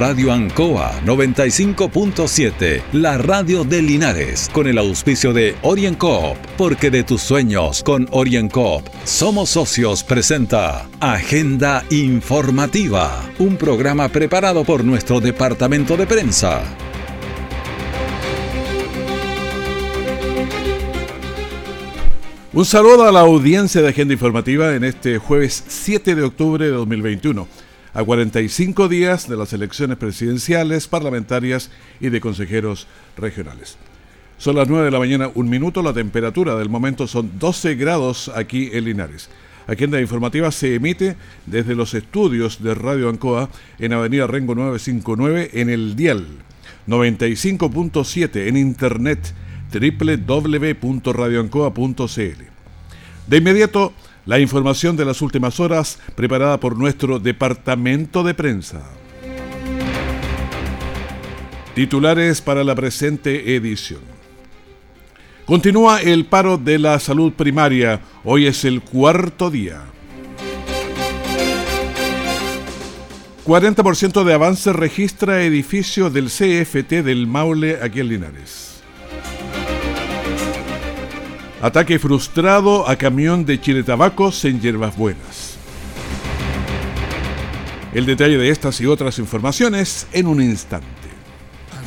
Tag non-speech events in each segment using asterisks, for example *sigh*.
Radio Ancoa 95.7, la radio de Linares, con el auspicio de OrienCoop, porque de tus sueños con OrienCoop somos socios presenta Agenda Informativa, un programa preparado por nuestro departamento de prensa. Un saludo a la audiencia de Agenda Informativa en este jueves 7 de octubre de 2021 a 45 días de las elecciones presidenciales, parlamentarias y de consejeros regionales. Son las 9 de la mañana, un minuto, la temperatura del momento son 12 grados aquí en Linares. Agenda informativa se emite desde los estudios de Radio Ancoa en Avenida Rengo 959 en el dial 95.7 en internet www.radioancoa.cl. De inmediato, la información de las últimas horas preparada por nuestro departamento de prensa. Titulares para la presente edición. Continúa el paro de la salud primaria. Hoy es el cuarto día. 40% de avance registra edificio del CFT del Maule aquí en Linares. Ataque frustrado a camión de Chile Tabacos en Yerbas Buenas. El detalle de estas y otras informaciones en un instante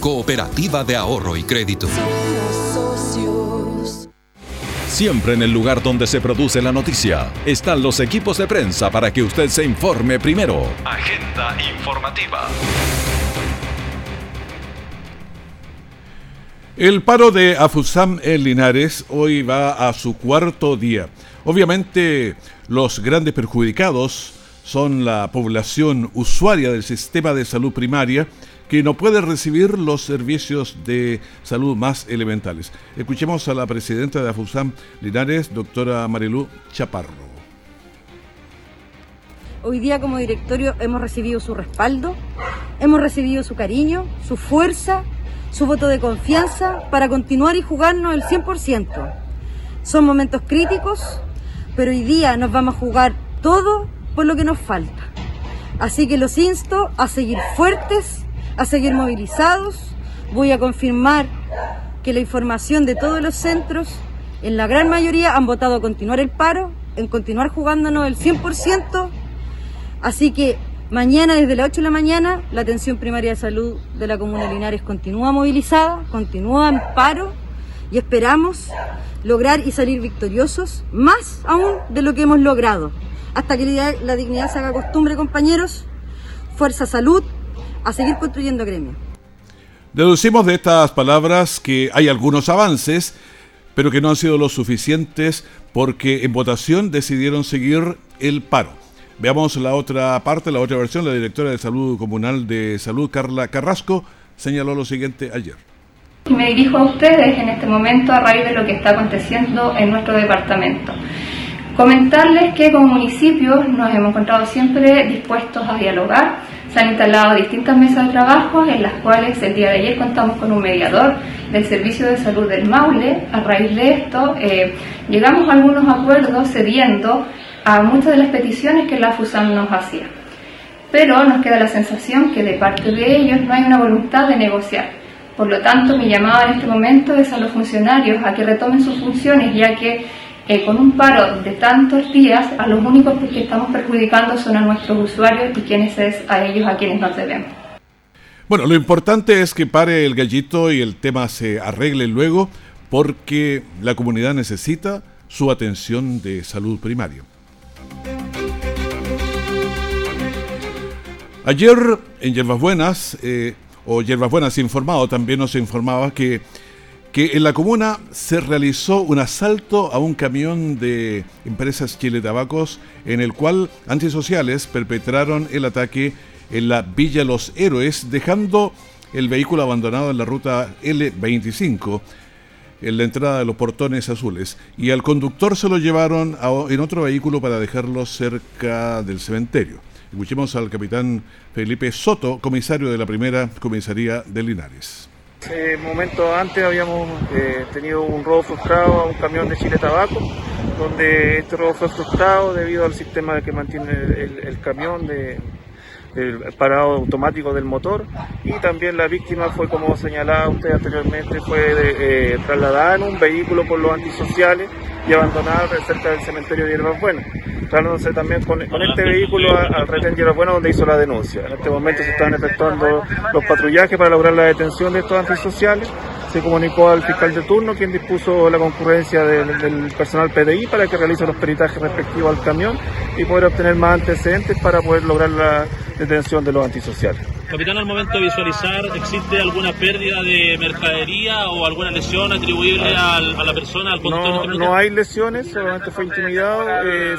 Cooperativa de Ahorro y Crédito. Siempre en el lugar donde se produce la noticia están los equipos de prensa para que usted se informe primero. Agenda informativa. El paro de Afusam en Linares hoy va a su cuarto día. Obviamente los grandes perjudicados son la población usuaria del sistema de salud primaria que no puede recibir los servicios de salud más elementales. Escuchemos a la presidenta de AFUSAM Linares, doctora Marilú Chaparro. Hoy día como directorio hemos recibido su respaldo, hemos recibido su cariño, su fuerza, su voto de confianza para continuar y jugarnos el 100%. Son momentos críticos, pero hoy día nos vamos a jugar todo por lo que nos falta. Así que los insto a seguir fuertes, a seguir movilizados. Voy a confirmar que la información de todos los centros, en la gran mayoría, han votado a continuar el paro, en continuar jugándonos el 100%. Así que mañana desde las 8 de la mañana la atención primaria de salud de la Comuna de Linares continúa movilizada, continúa en paro y esperamos lograr y salir victoriosos, más aún de lo que hemos logrado. Hasta que la dignidad se haga costumbre, compañeros. Fuerza Salud, a seguir construyendo gremio. Deducimos de estas palabras que hay algunos avances, pero que no han sido los suficientes porque en votación decidieron seguir el paro. Veamos la otra parte, la otra versión. La directora de Salud Comunal de Salud, Carla Carrasco, señaló lo siguiente ayer. Me dirijo a ustedes en este momento a raíz de lo que está aconteciendo en nuestro departamento. Comentarles que como municipios nos hemos encontrado siempre dispuestos a dialogar se han instalado distintas mesas de trabajo en las cuales el día de ayer contamos con un mediador del Servicio de Salud del Maule. A raíz de esto eh, llegamos a algunos acuerdos cediendo a muchas de las peticiones que la FUSAM nos hacía. Pero nos queda la sensación que de parte de ellos no hay una voluntad de negociar. Por lo tanto, mi llamada en este momento es a los funcionarios a que retomen sus funciones, ya que eh, con un paro de tantos días, a los únicos que estamos perjudicando son a nuestros usuarios y quienes es a ellos a quienes nos debemos. Bueno, lo importante es que pare el gallito y el tema se arregle luego porque la comunidad necesita su atención de salud primaria. Ayer en Yerbas Buenas, eh, o Yerbas Buenas informado, también nos informaba que que en la comuna se realizó un asalto a un camión de empresas Chile Tabacos en el cual antisociales perpetraron el ataque en la Villa Los Héroes, dejando el vehículo abandonado en la ruta L25 en la entrada de los portones azules y al conductor se lo llevaron en otro vehículo para dejarlo cerca del cementerio. Escuchemos al capitán Felipe Soto, comisario de la primera comisaría de Linares. Hace momentos antes habíamos eh, tenido un robo frustrado a un camión de Chile Tabaco, donde este robo fue frustrado debido al sistema que mantiene el camión de, el parado automático del motor y también la víctima fue como señalaba usted anteriormente fue eh, trasladada en un vehículo por los antisociales y abandonada cerca del cementerio de Hierbas Buenas. Trasladándose también con, este vehículo al retén Hierbas Buenas donde hizo la denuncia. En este momento se están efectuando los patrullajes para lograr la detención de estos antisociales se comunicó al fiscal de turno, quien dispuso la concurrencia del, personal PDI para que realice los peritajes respectivos al camión y poder obtener más antecedentes para poder lograr la detención de los antisociales. Capitán, al momento de visualizar, ¿existe alguna pérdida de mercadería o alguna lesión atribuible a la persona, al conductor? No, no hay lesiones, solamente fue intimidado. Eh,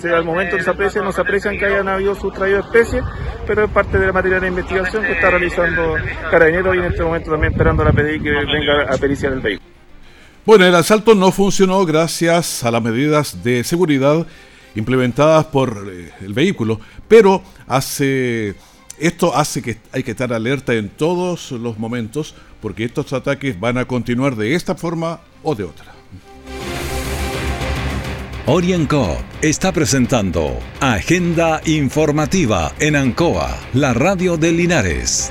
se, al momento que se aprecia, no se aprecian que hayan habido sustraído especies, pero es parte de la materia de investigación que está realizando Carabineros y en este momento también esperando a la PDI que venga a periciar el vehículo. Bueno, el asalto no funcionó gracias a las medidas de seguridad implementadas por eh, el vehículo, pero hace esto hace que hay que estar alerta en todos los momentos porque estos ataques van a continuar de esta forma o de otra. Orienco está presentando Agenda Informativa en Ancoa, la radio de Linares.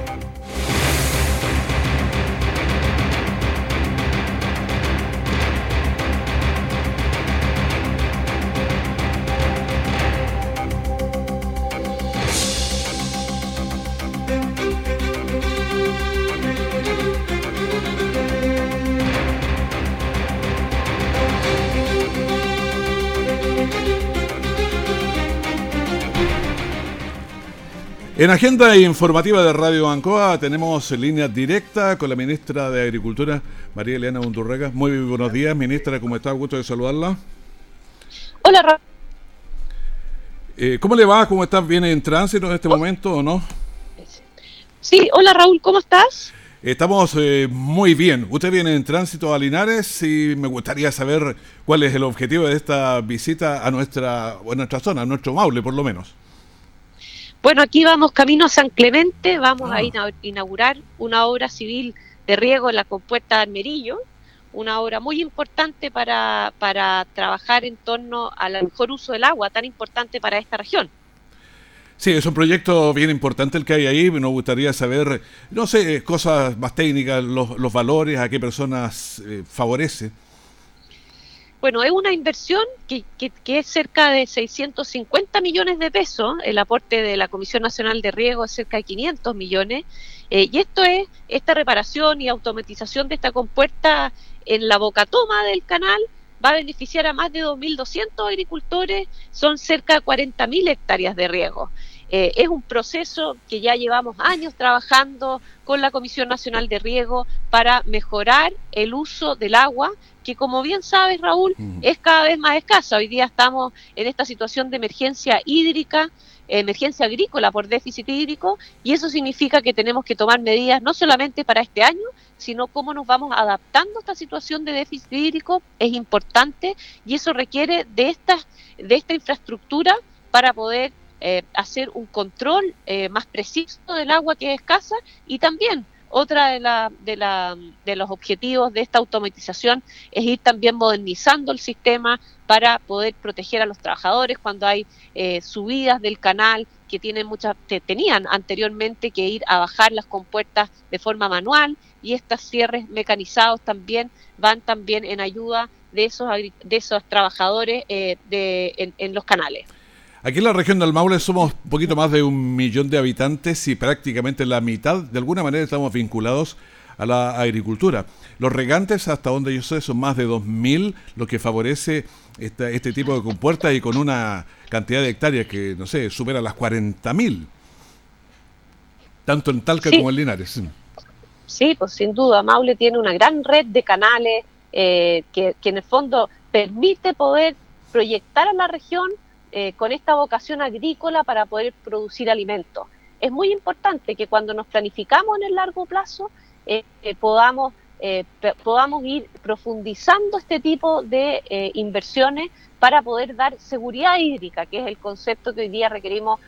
En agenda informativa de Radio Ancoa tenemos línea directa con la ministra de Agricultura, María Elena Undurraga. Muy buenos días, ministra, ¿cómo está? Gusto de saludarla. Hola, Raúl. Eh, ¿Cómo le va? ¿Cómo estás? ¿Viene en tránsito en este oh. momento o no? Sí, hola Raúl, ¿cómo estás? Estamos eh, muy bien. Usted viene en tránsito a Linares y me gustaría saber cuál es el objetivo de esta visita a nuestra, a nuestra zona, a nuestro Maule por lo menos. Bueno, aquí vamos camino a San Clemente, vamos a ah. inaugurar una obra civil de riego en la compuerta de Almerillo, una obra muy importante para, para trabajar en torno al mejor uso del agua, tan importante para esta región. Sí, es un proyecto bien importante el que hay ahí. Nos gustaría saber, no sé, cosas más técnicas, los, los valores, a qué personas eh, favorece. Bueno, es una inversión que, que, es cerca de 650 millones de pesos, el aporte de la Comisión Nacional de Riego es cerca de 500 millones, eh, y esto es esta reparación y automatización de esta compuerta en la boca toma del canal, va a beneficiar a más de 2.200 agricultores, son cerca de 40.000 hectáreas de riego. Eh, es un proceso que ya llevamos años trabajando con la Comisión Nacional de Riego para mejorar el uso del agua, que como bien sabes Raúl, es cada vez más escasa. Hoy día estamos en esta situación de emergencia hídrica, emergencia agrícola por déficit hídrico, y eso significa que tenemos que tomar medidas no solamente para este año, sino cómo nos vamos adaptando a esta situación de déficit hídrico es importante y eso requiere de de esta infraestructura para poder eh, hacer un control eh, más preciso del agua que es escasa y también otra de, la, de, la, de los objetivos de esta automatización es ir también modernizando el sistema para poder proteger a los trabajadores cuando hay eh, subidas del canal que tienen muchas, tenían anteriormente que ir a bajar las compuertas de forma manual y estos cierres mecanizados también van también en ayuda de esos, de esos trabajadores eh, de, en, los canales. Aquí en la región del Maule somos un poquito más de un millón de habitantes y prácticamente la mitad, de alguna manera, estamos vinculados a la agricultura. Los regantes, hasta donde yo sé, son más de 2.000, lo que favorece este, este tipo de compuertas y con una cantidad de hectáreas que, no sé, supera las 40.000. Tanto en Talca como en Linares. Sí, pues sin duda, Maule tiene una gran red de canales eh, que, en el fondo permite poder proyectar a la región eh, con esta vocación agrícola para poder producir alimentos. Es muy importante que cuando nos planificamos en el largo plazo eh, podamos, podamos ir profundizando este tipo de inversiones para poder dar seguridad hídrica, que es el concepto que hoy día requerimos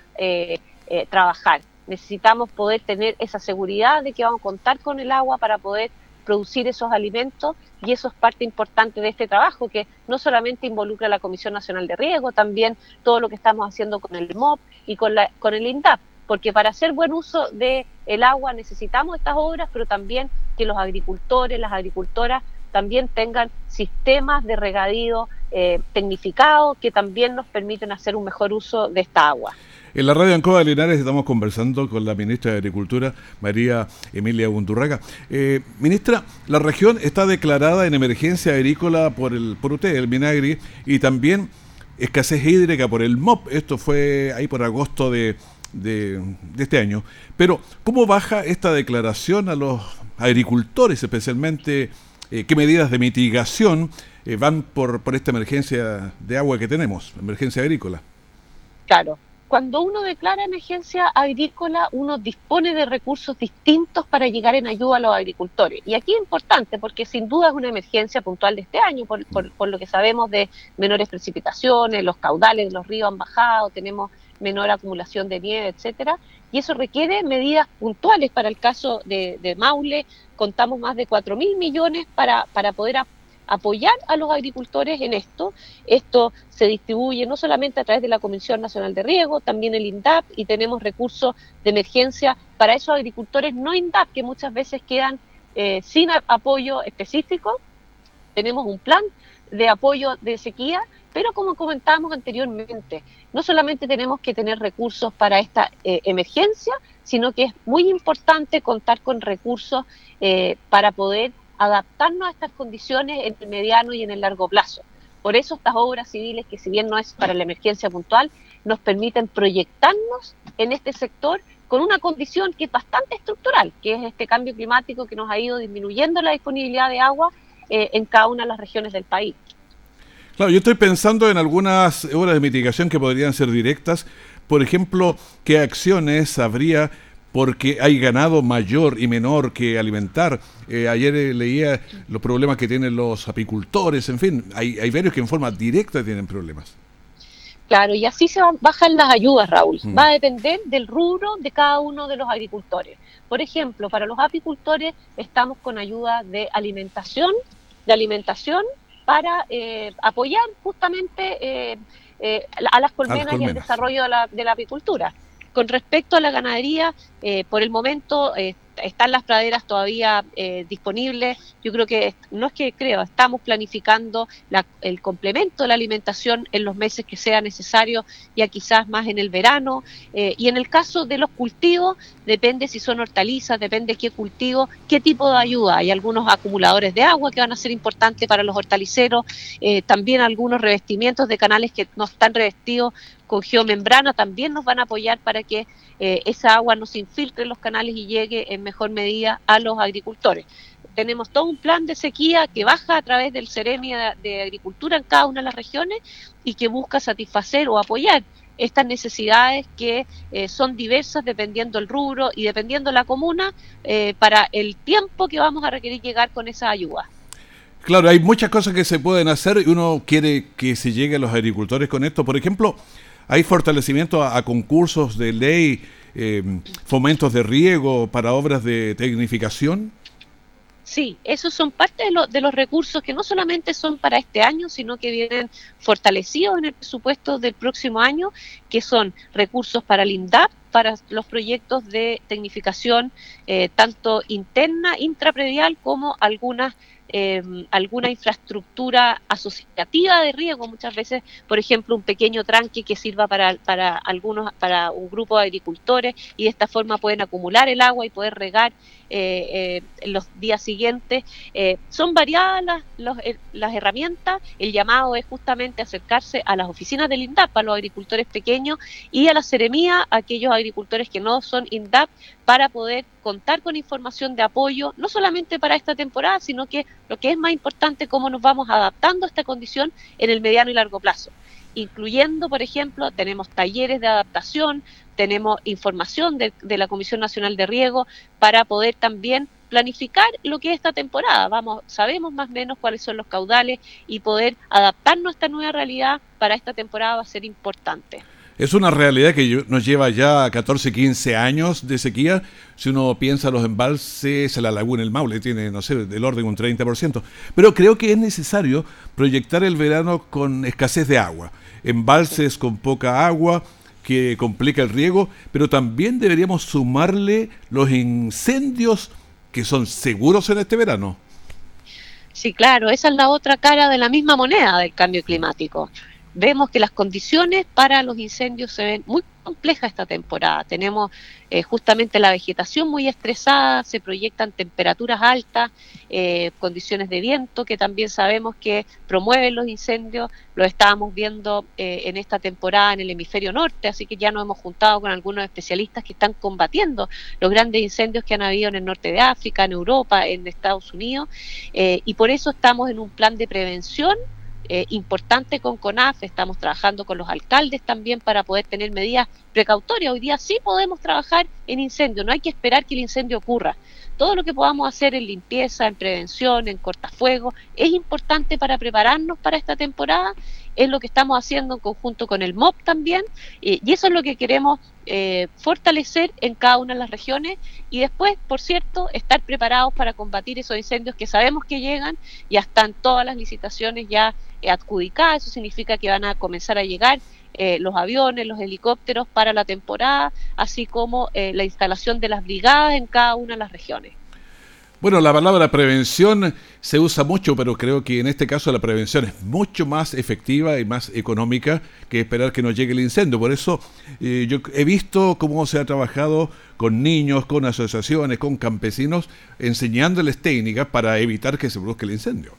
trabajar. Necesitamos poder tener esa seguridad de que vamos a contar con el agua para poder producir esos alimentos y eso es parte importante de este trabajo que no solamente involucra a la Comisión Nacional de Riego, también todo lo que estamos haciendo con el MOP y con, la, con el INDAP, porque para hacer buen uso del el agua necesitamos estas obras, pero también que los agricultores, las agricultoras también tengan sistemas de regadío eh, tecnificados que también nos permiten hacer un mejor uso de esta agua. En la radio Ancoa de Linares estamos conversando con la ministra de Agricultura, María Emilia Bundurraga. Eh, ministra, la región está declarada en emergencia agrícola por, el, por usted, el Minagri, y también escasez hídrica por el MOP. Esto fue ahí por agosto de, este año. Pero, ¿cómo baja esta declaración a los agricultores, especialmente? Eh, ¿Qué medidas de mitigación eh, van por, por esta emergencia de agua que tenemos, emergencia agrícola? Claro, cuando uno declara emergencia agrícola, uno dispone de recursos distintos para llegar en ayuda a los agricultores. Y aquí es importante porque sin duda es una emergencia puntual de este año, por, lo que sabemos de menores precipitaciones, los caudales de los ríos han bajado, tenemos menor acumulación de nieve, etcétera, y eso requiere medidas puntuales. Para el caso de, Maule, contamos más de 4 mil millones para, para poder apoyar a los agricultores en esto. Esto se distribuye no solamente a través de la Comisión Nacional de Riego, también el INDAP y tenemos recursos de emergencia para esos agricultores no INDAP que muchas veces quedan eh, sin apoyo específico. Tenemos un plan de apoyo de sequía, pero como comentábamos anteriormente, no solamente tenemos que tener recursos para esta eh, emergencia, sino que es muy importante contar con recursos eh, para poder adaptarnos a estas condiciones en el mediano y en el largo plazo. Por eso estas obras civiles, que si bien no es para la emergencia puntual, nos permiten proyectarnos en este sector con una condición que es bastante estructural, que es este cambio climático que nos ha ido disminuyendo la disponibilidad de agua eh, en cada una de las regiones del país. Claro, yo estoy pensando en algunas obras de mitigación que podrían ser directas. Por ejemplo, ¿qué acciones habría porque hay ganado mayor y menor que alimentar. Eh, ayer eh, leía los problemas que tienen los apicultores, en fin, hay, hay varios que en forma directa tienen problemas. Claro, y así se bajan las ayudas, Raúl. Mm. Va a depender del rubro de cada uno de los agricultores. Por ejemplo, para los apicultores estamos con ayuda de alimentación, de alimentación para eh, apoyar justamente a, las colmenas y el desarrollo de la, de la apicultura. Con respecto a la ganadería, eh, por el momento eh, están las praderas todavía eh, disponibles. Yo creo que, no es que creo, estamos planificando el complemento de la alimentación en los meses que sea necesario, ya quizás más en el verano. Eh, y en el caso de los cultivos, depende si son hortalizas, depende qué cultivo, qué tipo de ayuda. Hay algunos acumuladores de agua que van a ser importantes para los hortaliceros, también algunos revestimientos de canales que no están revestidos con geomembrana también nos van a apoyar para que esa agua no se infiltre en los canales y llegue en mejor medida a los agricultores. Tenemos todo un plan de sequía que baja a través del Ceremia de Agricultura en cada una de las regiones y que busca satisfacer o apoyar estas necesidades que eh, son diversas dependiendo el rubro y dependiendo la comuna eh, para el tiempo que vamos a requerir llegar con esa ayuda. Claro, hay muchas cosas que se pueden hacer y uno quiere que se llegue a los agricultores con esto. Por ejemplo, hay fortalecimiento a concursos de ley eh, fomentos de riego para obras de tecnificación? Sí, esos son parte de, de, los recursos que no solamente son para este año, sino que vienen fortalecidos en el presupuesto del próximo año, que son recursos para el INDAP, para los proyectos de tecnificación, eh, tanto interna, intrapredial, como algunas Em, alguna infraestructura asociativa de riego, muchas veces, por ejemplo, un pequeño tranque que sirva para, para algunos, para un grupo de agricultores y de esta forma pueden acumular el agua y poder regar eh, eh, los días siguientes. Eh, son variadas las, las herramientas, el llamado es justamente acercarse a las oficinas del INDAP, a los agricultores pequeños y a la seremía, aquellos agricultores que no son INDAP, para poder contar con información de apoyo, no solamente para esta temporada, sino que lo que es más importante, cómo nos vamos adaptando a esta condición en el mediano y largo plazo incluyendo, por ejemplo, tenemos talleres de adaptación, tenemos información de, la Comisión Nacional de Riego para poder también planificar lo que es esta temporada. Vamos, sabemos más o menos cuáles son los caudales y poder adaptarnos a esta nueva realidad para esta temporada va a ser importante. Es una realidad que nos lleva ya 14, 15 años de sequía. Si uno piensa los embalses, la laguna El Maule tiene, no sé, del orden un 30%. Pero creo que es necesario proyectar el verano con escasez de agua. Embalses con poca agua, que complica el riego, pero también deberíamos sumarle los incendios que son seguros en este verano. Sí, claro, esa es la otra cara de la misma moneda del cambio climático. Vemos que las condiciones para los incendios se ven muy compleja esta temporada. Tenemos eh, justamente la vegetación muy estresada, se proyectan temperaturas altas, eh, condiciones de viento que también sabemos que promueven los incendios. Lo estábamos viendo eh, en esta temporada en el hemisferio norte, así que ya nos hemos juntado con algunos especialistas que están combatiendo los grandes incendios que han habido en el norte de África, en Europa, en Estados Unidos, y por eso estamos en un plan de prevención eh, importante con CONAF, estamos trabajando con los alcaldes también para poder tener medidas precautorias. Hoy día sí podemos trabajar en incendio, no hay que esperar que el incendio ocurra. Todo lo que podamos hacer en limpieza, en prevención, en cortafuego, es importante para prepararnos para esta temporada. Es lo que estamos haciendo en conjunto con el MOP también, y eso es lo que queremos eh, fortalecer en cada una de las regiones y después, por cierto, estar preparados para combatir esos incendios que sabemos que llegan, ya están todas las licitaciones ya eh, adjudicadas, eso significa que van a comenzar a llegar eh, los aviones, los helicópteros para la temporada, así como la instalación de las brigadas en cada una de las regiones. Bueno, la palabra prevención se usa mucho, pero creo que en este caso la prevención es mucho más efectiva y más económica que esperar que nos llegue el incendio. Por eso eh, yo he visto cómo se ha trabajado con niños, con asociaciones, con campesinos, enseñándoles técnicas para evitar que se produzca el incendio.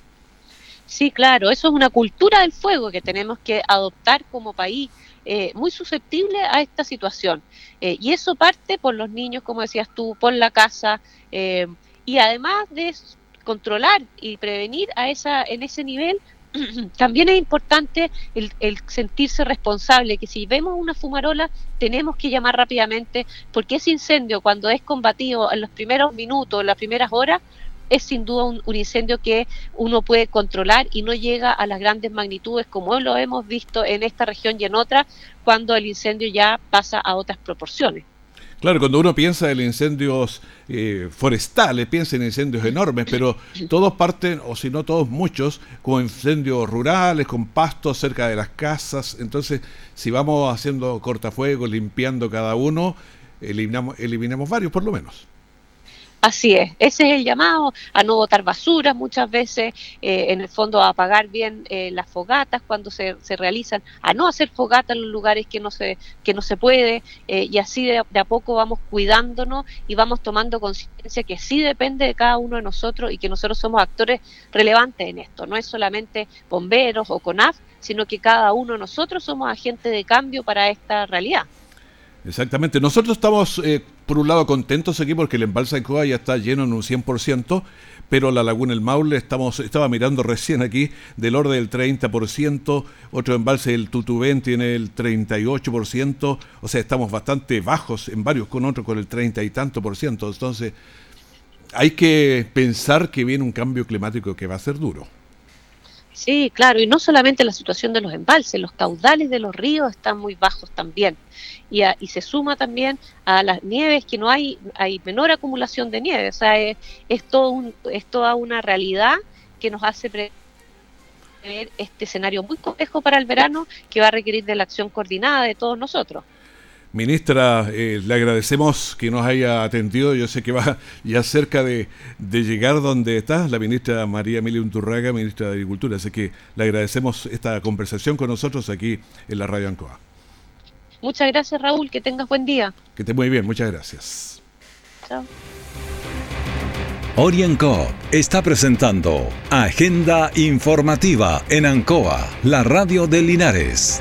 Sí, claro, eso es una cultura del fuego que tenemos que adoptar como país. Eh, muy susceptible a esta situación. Eh, y eso parte por los niños, como decías tú, por la casa, y además de controlar y prevenir a esa en ese nivel *clears throat* también es importante el, sentirse responsable, que si vemos una fumarola tenemos que llamar rápidamente, porque ese incendio cuando es combatido en los primeros minutos, en las primeras horas, es sin duda un, un, incendio que uno puede controlar y no llega a las grandes magnitudes como lo hemos visto en esta región y en otras, cuando el incendio ya pasa a otras proporciones. Claro, cuando uno piensa en incendios eh, forestales, piensa en incendios enormes, pero todos parten, o si no todos, muchos, con incendios rurales, con pastos cerca de las casas. Entonces, si vamos haciendo cortafuegos, limpiando cada uno, eliminamos, eliminamos varios por lo menos. Así es, ese es el llamado a no botar basura muchas veces, eh, en el fondo a apagar bien eh, las fogatas cuando se, se, realizan, a no hacer fogatas en los lugares que no se, que no se puede, eh, y así de, a poco vamos cuidándonos y vamos tomando conciencia que sí depende de cada uno de nosotros y que nosotros somos actores relevantes en esto, no es solamente bomberos o CONAF, sino que cada uno de nosotros somos agentes de cambio para esta realidad. Exactamente. Nosotros estamos, eh, por un lado, contentos aquí porque el embalse de Coa ya está lleno en un 100%, pero la laguna El Maule, estamos, estaba mirando recién aquí, del orden del 30%, otro embalse, el Tutubén, tiene el 38%, o sea, estamos bastante bajos en varios, con otros con el 30 y tanto por ciento. Entonces, hay que pensar que viene un cambio climático que va a ser duro. Sí, claro, y no solamente la situación de los embalses, los caudales de los ríos están muy bajos también. Y, y se suma también a las nieves que no hay, hay menor acumulación de nieve. O sea, es, todo un, es toda una realidad que nos hace prever este escenario muy complejo para el verano que va a requerir de la acción coordinada de todos nosotros. Ministra, eh, le agradecemos que nos haya atendido. Yo sé que va *laughs* ya cerca de, llegar donde está la ministra María Emilia Unturraga, ministra de Agricultura. Así que le agradecemos esta conversación con nosotros aquí en la Radio Ancoa. Muchas gracias, Raúl. Que tengas buen día. Que esté muy bien. Muchas gracias. Chao. Orienco está presentando Agenda Informativa en Ancoa, la radio de Linares.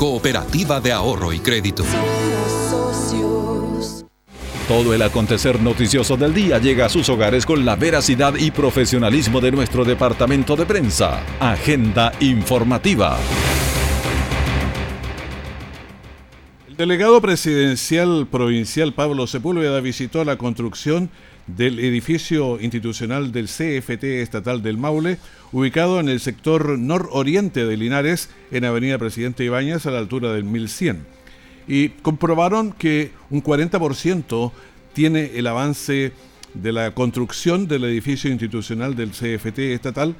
cooperativa de ahorro y crédito. Todo el acontecer noticioso del día llega a sus hogares con la veracidad y profesionalismo de nuestro departamento de prensa. Agenda informativa. El delegado presidencial provincial Pablo Sepúlveda visitó la construcción del edificio institucional del CFT estatal del Maule, ubicado en el sector nororiente de Linares, en Avenida Presidente Ibáñez, a la altura del 1100 y comprobaron que un 40% tiene el avance de la construcción del edificio institucional del CFT estatal.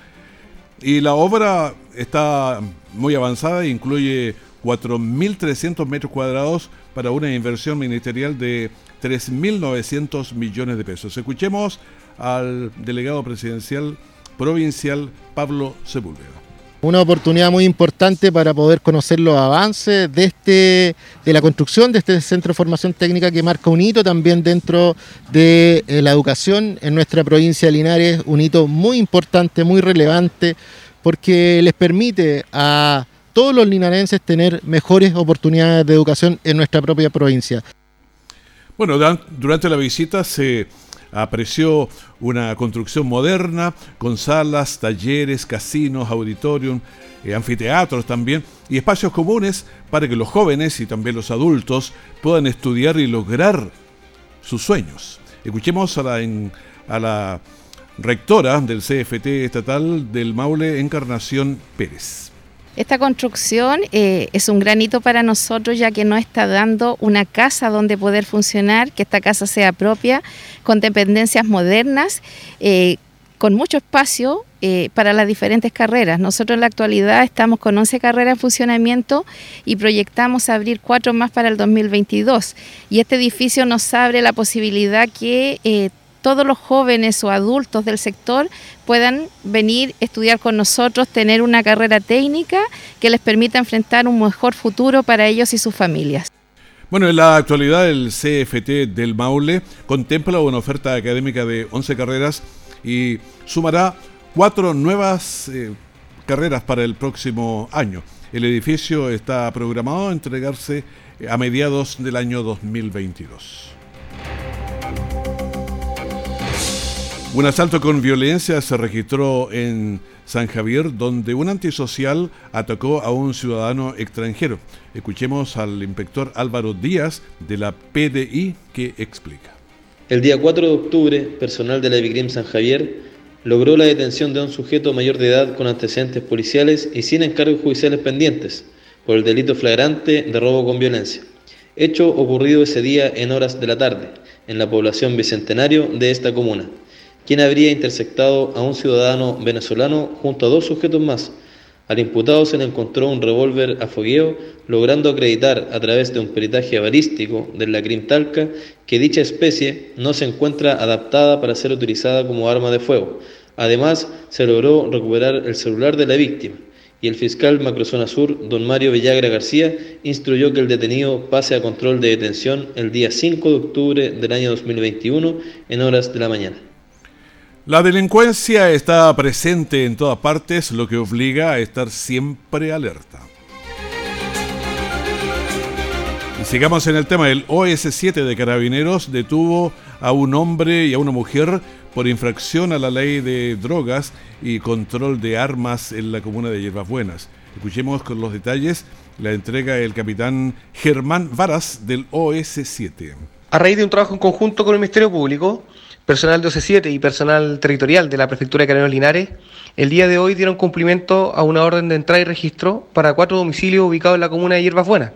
Y la obra está muy avanzada, incluye 4.300 metros cuadrados para una inversión ministerial de 3.900 millones de pesos. Escuchemos al delegado presidencial provincial Pablo Sepúlveda una oportunidad muy importante para poder conocer los avances de, este, de la construcción de este centro de formación técnica que marca un hito también dentro de eh, la educación en nuestra provincia de Linares, un hito muy importante, muy relevante, porque les permite a todos los linarenses tener mejores oportunidades de educación en nuestra propia provincia. Bueno, durante la visita se apreció una construcción moderna con salas, talleres, casinos, auditorium, eh, anfiteatros también y espacios comunes para que los jóvenes y también los adultos puedan estudiar y lograr sus sueños. Escuchemos a la, a la rectora del CFT estatal del Maule, Encarnación Pérez. Esta construcción eh, es un granito para nosotros ya que nos está dando una casa donde poder funcionar, que esta casa sea propia, con dependencias modernas, eh, con mucho espacio eh, para las diferentes carreras. Nosotros en la actualidad estamos con 11 carreras en funcionamiento y proyectamos abrir cuatro más para el 2022. Y este edificio nos abre la posibilidad que todos los jóvenes o adultos del sector puedan venir, estudiar con nosotros, tener una carrera técnica que les permita enfrentar un mejor futuro para ellos y sus familias. Bueno, en la actualidad el CFT del Maule contempla una oferta académica de 11 carreras y sumará cuatro nuevas eh, carreras para el próximo año. El edificio está programado a entregarse a mediados del año 2022. Un asalto con violencia se registró en San Javier, donde un antisocial atacó a un ciudadano extranjero. Escuchemos al inspector Álvaro Díaz de la PDI que explica. El día 4 de octubre, personal de la Vigrim San Javier logró la detención de un sujeto mayor de edad con antecedentes policiales y sin encargos judiciales pendientes por el delito flagrante de robo con violencia. Hecho ocurrido ese día en horas de la tarde, en la población bicentenario de esta comuna quien habría interceptado a un ciudadano venezolano junto a dos sujetos más. Al imputado se le encontró un revólver a logrando acreditar a través de un peritaje balístico de la Talca que dicha especie no se encuentra adaptada para ser utilizada como arma de fuego. Además, se logró recuperar el celular de la víctima y el fiscal Macrozona Sur, don Mario Villagra García, instruyó que el detenido pase a control de detención el día 5 de octubre del año 2021 en horas de la mañana. La delincuencia está presente en todas partes, lo que obliga a estar siempre alerta. Sigamos en el tema. El OS7 de Carabineros detuvo a un hombre y a una mujer por infracción a la ley de drogas y control de armas en la comuna de Hierbas Buenas. Escuchemos con los detalles la entrega el capitán Germán Varas del OS7. A raíz de un trabajo en conjunto con el Ministerio Público, personal de OC7 y personal territorial de la Prefectura de Carabineros Linares, el día de hoy dieron cumplimiento a una orden de entrada y registro para cuatro domicilios ubicados en la comuna de Hierbas Buenas.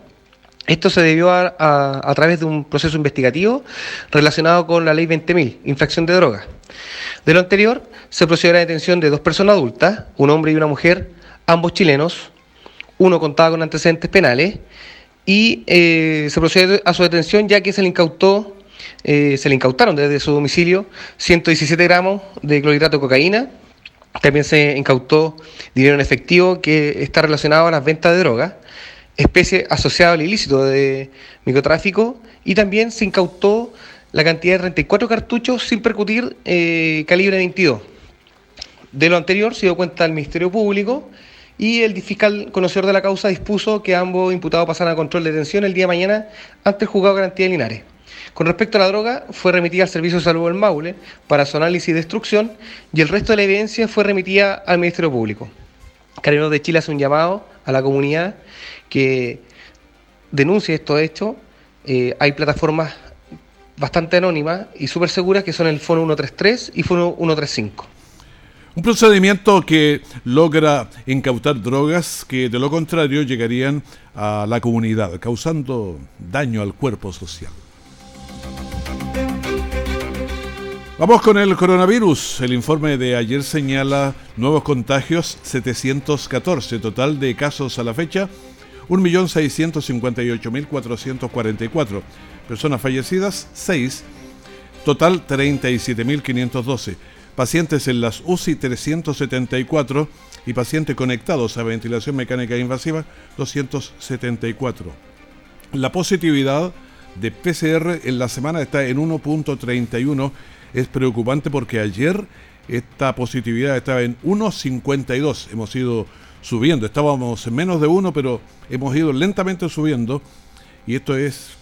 Esto se debió a, través de un proceso investigativo relacionado con la ley 20.000, infracción de drogas. De lo anterior, se procedió a la detención de dos personas adultas, un hombre y una mujer, ambos chilenos, uno contaba con antecedentes penales, y eh, se procedió a su detención ya que se le incautó, eh, se le incautaron desde su domicilio 117 gramos de clorhidrato de cocaína, también se incautó dinero en efectivo que está relacionado a las ventas de drogas, especie asociada al ilícito de microtráfico y también se incautó la cantidad de 34 cartuchos sin percutir eh, calibre 22. De lo anterior se dio cuenta el Ministerio Público y el fiscal conocedor de la causa dispuso que ambos imputados pasaran a control de detención el día de mañana ante el juzgado de garantía de Linares. Con respecto a la droga, fue remitida al Servicio de Salud del Maule para su análisis y destrucción y el resto de la evidencia fue remitida al Ministerio Público. Carabineros de Chile hace un llamado a la comunidad que denuncie estos hechos. Eh, hay plataformas bastante anónimas y súper seguras que son el Fono 133 y Fono 135. Un procedimiento que logra incautar drogas que de lo contrario llegarían a la comunidad, causando daño al cuerpo social. Vamos con el coronavirus. El informe de ayer señala nuevos contagios 714, total de casos a la fecha 1.658.444. Personas fallecidas, 6. Total 37.512. Pacientes en las UCI 374 y pacientes conectados a ventilación mecánica invasiva 274. La positividad de PCR en la semana está en 1.31. Es preocupante porque ayer esta positividad estaba en 1.52. Hemos ido subiendo. Estábamos en menos de uno, pero hemos ido lentamente subiendo y esto es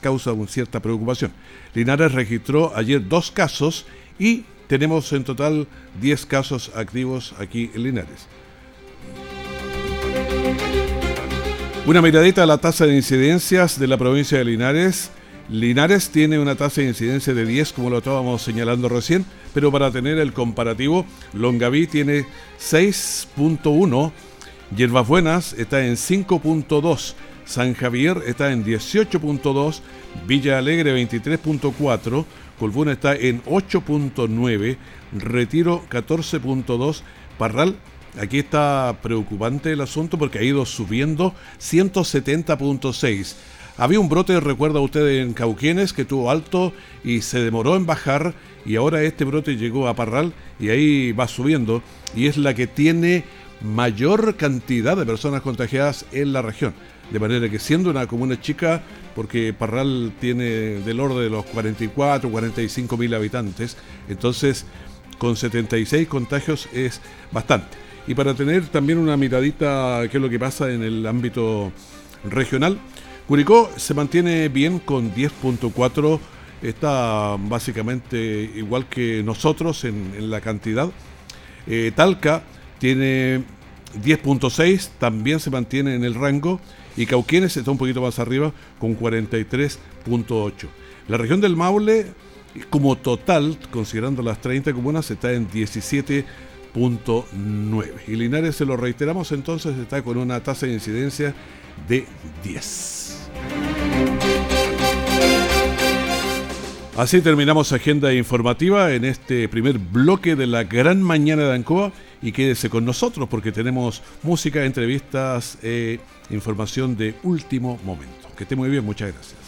causa una cierta preocupación. Linares registró ayer dos casos y tenemos en total 10 casos activos aquí en Linares. Una miradita a la tasa de incidencias de la provincia de Linares. Linares tiene una tasa de incidencia de 10, como lo estábamos señalando recién, pero para tener el comparativo, Longaví tiene 6.1 Hierbas Buenas está en 5.2, San Javier está en 18.2, Villa Alegre 23.4, Colbuna está en 8.9, Retiro 14.2, Parral Aquí está preocupante el asunto porque ha ido subiendo 170.6. Había un brote, recuerda usted, en Cauquienes que tuvo alto y se demoró en bajar y ahora este brote llegó a Parral y ahí va subiendo y es la que tiene mayor cantidad de personas contagiadas en la región. De manera que siendo una comuna chica, porque Parral tiene del orden de los 44, 45 mil habitantes, entonces con 76 contagios es bastante. Y para tener también una miradita qué es lo que pasa en el ámbito regional, Curicó se mantiene bien con 10.4, está básicamente igual que nosotros en, la cantidad. Eh, Talca tiene 10.6, también se mantiene en el rango, y Cauquienes está un poquito más arriba con 43.8. La región del Maule, como total, considerando las 30 comunas, está en 17.9. Y Linares, se lo reiteramos, entonces está con una tasa de incidencia de 10. Así terminamos agenda informativa en este primer bloque de la gran mañana de Ancoa y quédese con nosotros porque tenemos música, entrevistas e información de último momento. Que esté muy bien, muchas gracias.